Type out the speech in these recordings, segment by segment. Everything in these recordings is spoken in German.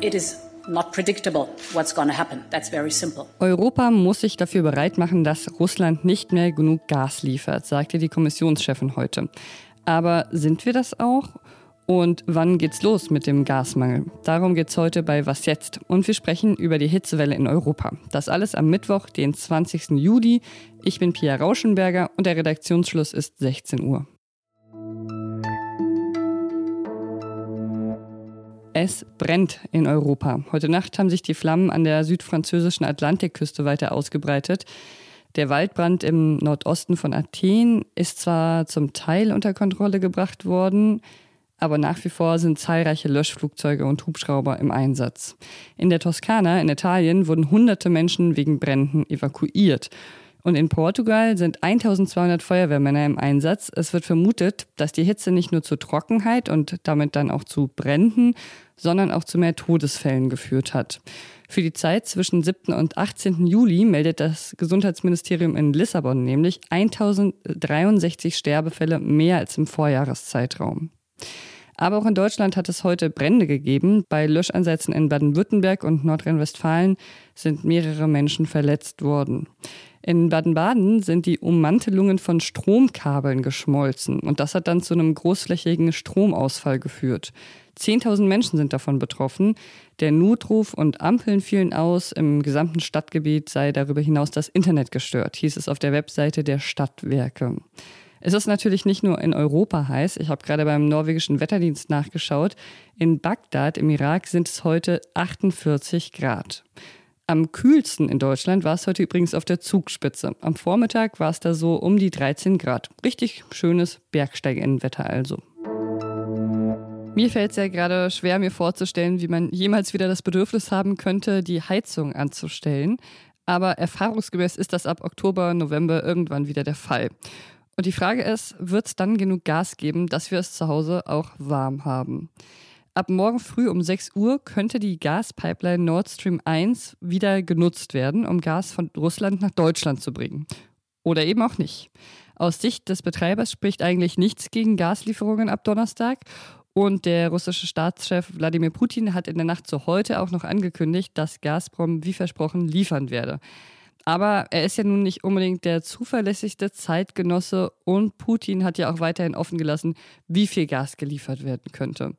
It is not predictable what's going to happen. That's very simple. Europa muss sich dafür bereit machen, dass Russland nicht mehr genug Gas liefert, sagte die Kommissionschefin heute. Aber sind wir das auch? Und wann geht's los mit dem Gasmangel? Darum geht's heute bei Was jetzt? Und wir sprechen über die Hitzewelle in Europa. Das alles am Mittwoch, den 20. Juli. Ich bin Pia Rauschenberger und der Redaktionsschluss ist 16 Uhr. Es brennt in Europa. Heute Nacht haben sich die Flammen an der südfranzösischen Atlantikküste weiter ausgebreitet. Der Waldbrand im Nordosten von Athen ist zwar zum Teil unter Kontrolle gebracht worden, aber nach wie vor sind zahlreiche Löschflugzeuge und Hubschrauber im Einsatz. In der Toskana in Italien wurden hunderte Menschen wegen Bränden evakuiert. Und in Portugal sind 1200 Feuerwehrmänner im Einsatz. Es wird vermutet, dass die Hitze nicht nur zu Trockenheit und damit dann auch zu Bränden, sondern auch zu mehr Todesfällen geführt hat. Für die Zeit zwischen 7. und 18. Juli meldet das Gesundheitsministerium in Lissabon nämlich 1063 Sterbefälle mehr als im Vorjahreszeitraum. Aber auch in Deutschland hat es heute Brände gegeben. Bei Löscheinsätzen in Baden-Württemberg und Nordrhein-Westfalen sind mehrere Menschen verletzt worden. In Baden-Baden sind die Ummantelungen von Stromkabeln geschmolzen und das hat dann zu einem großflächigen Stromausfall geführt. 10.000 Menschen sind davon betroffen. Der Notruf und Ampeln fielen aus. Im gesamten Stadtgebiet sei darüber hinaus das Internet gestört, hieß es auf der Webseite der Stadtwerke. Es ist natürlich nicht nur in Europa heiß. Ich habe gerade beim norwegischen Wetterdienst nachgeschaut. In Bagdad im Irak sind es heute 48 Grad. Am kühlsten in Deutschland war es heute übrigens auf der Zugspitze. Am Vormittag war es da so um die 13 Grad. Richtig schönes Bergsteigennenwetter also. Mir fällt es ja gerade schwer, mir vorzustellen, wie man jemals wieder das Bedürfnis haben könnte, die Heizung anzustellen. Aber erfahrungsgemäß ist das ab Oktober, November irgendwann wieder der Fall. Und die Frage ist, wird es dann genug Gas geben, dass wir es zu Hause auch warm haben? Ab morgen früh um 6 Uhr könnte die Gaspipeline Nord Stream 1 wieder genutzt werden, um Gas von Russland nach Deutschland zu bringen. Oder eben auch nicht. Aus Sicht des Betreibers spricht eigentlich nichts gegen Gaslieferungen ab Donnerstag. Und der russische Staatschef Wladimir Putin hat in der Nacht zu heute auch noch angekündigt, dass Gazprom wie versprochen liefern werde. Aber er ist ja nun nicht unbedingt der zuverlässigste Zeitgenosse und Putin hat ja auch weiterhin offen gelassen, wie viel Gas geliefert werden könnte.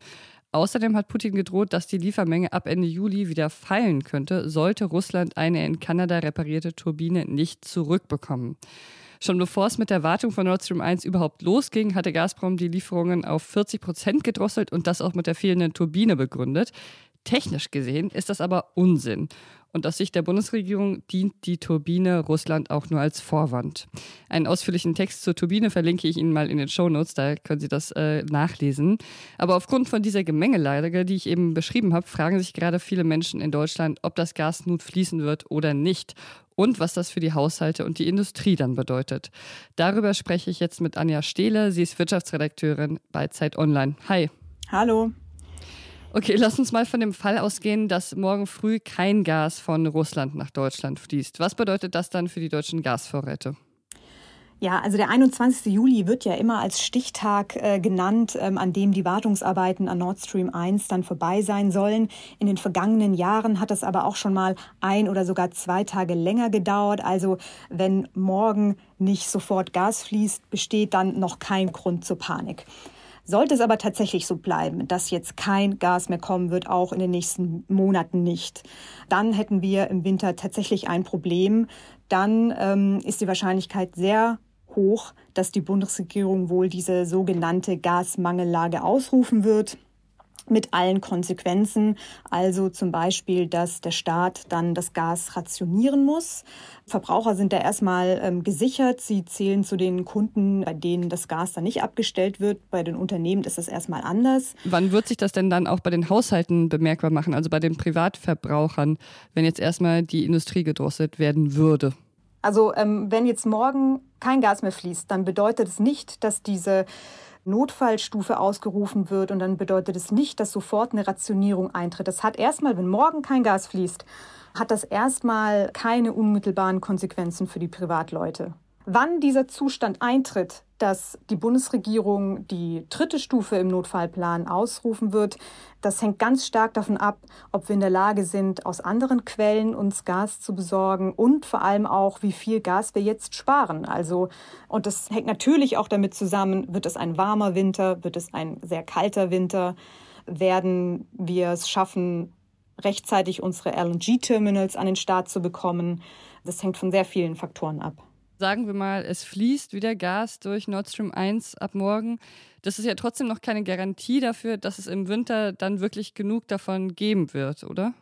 Außerdem hat Putin gedroht, dass die Liefermenge ab Ende Juli wieder fallen könnte, sollte Russland eine in Kanada reparierte Turbine nicht zurückbekommen. Schon bevor es mit der Wartung von Nord Stream 1 überhaupt losging, hatte Gazprom die Lieferungen auf 40 Prozent gedrosselt und das auch mit der fehlenden Turbine begründet. Technisch gesehen ist das aber Unsinn. Und aus Sicht der Bundesregierung dient die Turbine Russland auch nur als Vorwand. Einen ausführlichen Text zur Turbine verlinke ich Ihnen mal in den Shownotes, da können Sie das äh, nachlesen. Aber aufgrund von dieser Gemengelage, die ich eben beschrieben habe, fragen sich gerade viele Menschen in Deutschland, ob das Gas nun fließen wird oder nicht und was das für die Haushalte und die Industrie dann bedeutet. Darüber spreche ich jetzt mit Anja Stehle. Sie ist Wirtschaftsredakteurin bei Zeit Online. Hi. Hallo. Okay, lass uns mal von dem Fall ausgehen, dass morgen früh kein Gas von Russland nach Deutschland fließt. Was bedeutet das dann für die deutschen Gasvorräte? Ja, also der 21. Juli wird ja immer als Stichtag äh, genannt, ähm, an dem die Wartungsarbeiten an Nord Stream 1 dann vorbei sein sollen. In den vergangenen Jahren hat das aber auch schon mal ein oder sogar zwei Tage länger gedauert. Also wenn morgen nicht sofort Gas fließt, besteht dann noch kein Grund zur Panik. Sollte es aber tatsächlich so bleiben, dass jetzt kein Gas mehr kommen wird, auch in den nächsten Monaten nicht, dann hätten wir im Winter tatsächlich ein Problem. Dann ähm, ist die Wahrscheinlichkeit sehr hoch, dass die Bundesregierung wohl diese sogenannte Gasmangellage ausrufen wird mit allen Konsequenzen. Also zum Beispiel, dass der Staat dann das Gas rationieren muss. Verbraucher sind da erstmal ähm, gesichert. Sie zählen zu den Kunden, bei denen das Gas dann nicht abgestellt wird. Bei den Unternehmen ist das erstmal anders. Wann wird sich das denn dann auch bei den Haushalten bemerkbar machen, also bei den Privatverbrauchern, wenn jetzt erstmal die Industrie gedrosselt werden würde? Also ähm, wenn jetzt morgen kein Gas mehr fließt, dann bedeutet es nicht, dass diese Notfallstufe ausgerufen wird und dann bedeutet es nicht, dass sofort eine Rationierung eintritt. Das hat erstmal, wenn morgen kein Gas fließt, hat das erstmal keine unmittelbaren Konsequenzen für die Privatleute. Wann dieser Zustand eintritt, dass die Bundesregierung die dritte Stufe im Notfallplan ausrufen wird, das hängt ganz stark davon ab, ob wir in der Lage sind, aus anderen Quellen uns Gas zu besorgen und vor allem auch, wie viel Gas wir jetzt sparen. Also, und das hängt natürlich auch damit zusammen, wird es ein warmer Winter, wird es ein sehr kalter Winter, werden wir es schaffen, rechtzeitig unsere LNG-Terminals an den Start zu bekommen. Das hängt von sehr vielen Faktoren ab sagen wir mal, es fließt wieder Gas durch Nord Stream 1 ab morgen. Das ist ja trotzdem noch keine Garantie dafür, dass es im Winter dann wirklich genug davon geben wird, oder?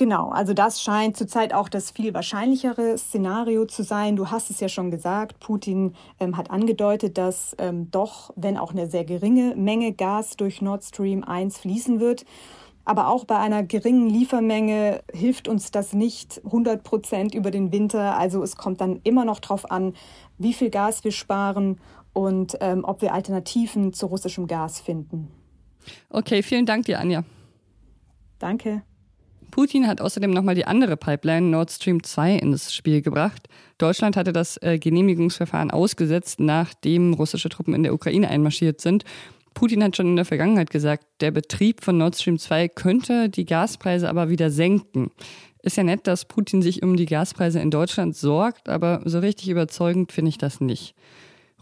Genau, also das scheint zurzeit auch das viel wahrscheinlichere Szenario zu sein. Du hast es ja schon gesagt, Putin ähm, hat angedeutet, dass ähm, doch, wenn auch eine sehr geringe Menge Gas durch Nord Stream 1 fließen wird. Aber auch bei einer geringen Liefermenge hilft uns das nicht 100 Prozent über den Winter. Also es kommt dann immer noch darauf an, wie viel Gas wir sparen und ähm, ob wir Alternativen zu russischem Gas finden. Okay, vielen Dank dir, Anja. Danke. Putin hat außerdem nochmal die andere Pipeline Nord Stream 2 ins Spiel gebracht. Deutschland hatte das äh, Genehmigungsverfahren ausgesetzt, nachdem russische Truppen in der Ukraine einmarschiert sind. Putin hat schon in der Vergangenheit gesagt, der Betrieb von Nord Stream 2 könnte die Gaspreise aber wieder senken. Ist ja nett, dass Putin sich um die Gaspreise in Deutschland sorgt, aber so richtig überzeugend finde ich das nicht.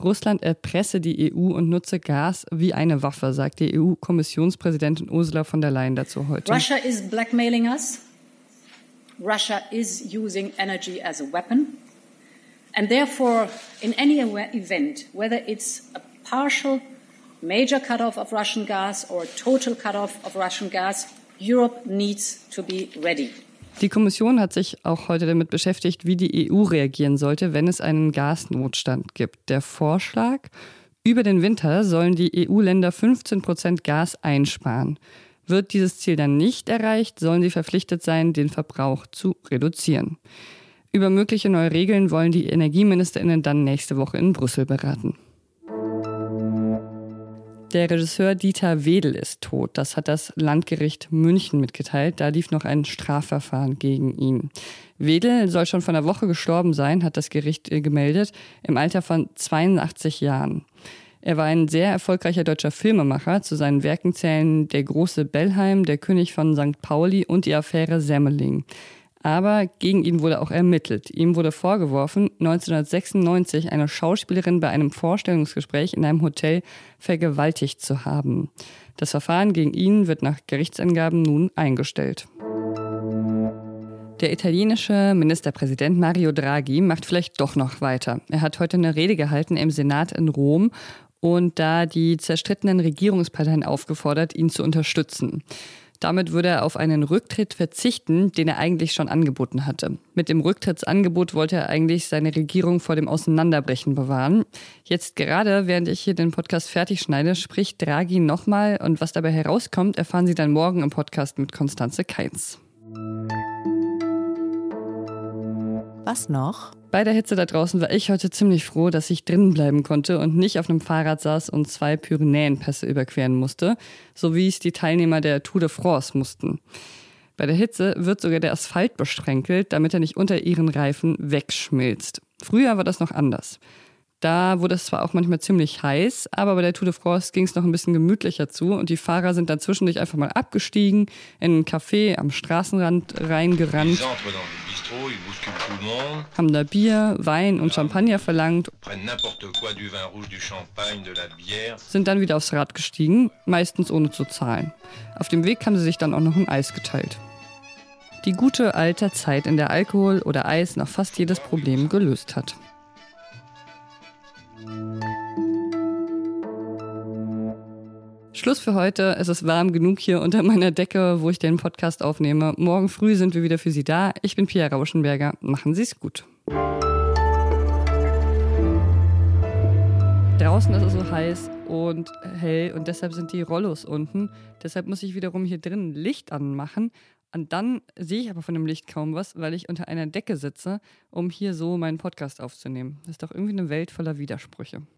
Russland erpresse die EU und nutze Gas wie eine Waffe, sagt die EU-Kommissionspräsidentin Ursula von der Leyen dazu heute. Russia is blackmailing us. Russia is using energy as a weapon. And therefore, in any event, whether it's a partial major cutoff of Russian gas or total cutoff of Russian gas, Europe needs to be ready. Die Kommission hat sich auch heute damit beschäftigt, wie die EU reagieren sollte, wenn es einen Gasnotstand gibt. Der Vorschlag, über den Winter sollen die EU-Länder 15 Prozent Gas einsparen. Wird dieses Ziel dann nicht erreicht, sollen sie verpflichtet sein, den Verbrauch zu reduzieren. Über mögliche neue Regeln wollen die Energieministerinnen dann nächste Woche in Brüssel beraten. Der Regisseur Dieter Wedel ist tot. Das hat das Landgericht München mitgeteilt. Da lief noch ein Strafverfahren gegen ihn. Wedel soll schon vor einer Woche gestorben sein, hat das Gericht äh, gemeldet, im Alter von 82 Jahren. Er war ein sehr erfolgreicher deutscher Filmemacher. Zu seinen Werken zählen Der große Bellheim, Der König von St. Pauli und die Affäre Semmeling. Aber gegen ihn wurde auch ermittelt. Ihm wurde vorgeworfen, 1996 eine Schauspielerin bei einem Vorstellungsgespräch in einem Hotel vergewaltigt zu haben. Das Verfahren gegen ihn wird nach Gerichtsangaben nun eingestellt. Der italienische Ministerpräsident Mario Draghi macht vielleicht doch noch weiter. Er hat heute eine Rede gehalten im Senat in Rom und da die zerstrittenen Regierungsparteien aufgefordert, ihn zu unterstützen. Damit würde er auf einen Rücktritt verzichten, den er eigentlich schon angeboten hatte. Mit dem Rücktrittsangebot wollte er eigentlich seine Regierung vor dem Auseinanderbrechen bewahren. Jetzt gerade, während ich hier den Podcast fertig schneide, spricht Draghi nochmal und was dabei herauskommt, erfahren Sie dann morgen im Podcast mit Konstanze Keins. Was noch? Bei der Hitze da draußen war ich heute ziemlich froh, dass ich drinnen bleiben konnte und nicht auf einem Fahrrad saß und zwei Pyrenäenpässe überqueren musste, so wie es die Teilnehmer der Tour de France mussten. Bei der Hitze wird sogar der Asphalt besprenkelt, damit er nicht unter ihren Reifen wegschmilzt. Früher war das noch anders. Da wurde es zwar auch manchmal ziemlich heiß, aber bei der Tour de France ging es noch ein bisschen gemütlicher zu und die Fahrer sind dann zwischendurch einfach mal abgestiegen, in ein Café am Straßenrand reingerannt, haben da Bier, Wein und Champagner verlangt, sind dann wieder aufs Rad gestiegen, meistens ohne zu zahlen. Auf dem Weg haben sie sich dann auch noch ein Eis geteilt. Die gute alte Zeit, in der Alkohol oder Eis noch fast jedes Problem gelöst hat. Schluss für heute. Es ist warm genug hier unter meiner Decke, wo ich den Podcast aufnehme. Morgen früh sind wir wieder für Sie da. Ich bin Pia Rauschenberger. Machen Sie es gut. Draußen ist es so heiß und hell und deshalb sind die Rollos unten. Deshalb muss ich wiederum hier drinnen Licht anmachen. Und dann sehe ich aber von dem Licht kaum was, weil ich unter einer Decke sitze, um hier so meinen Podcast aufzunehmen. Das ist doch irgendwie eine Welt voller Widersprüche.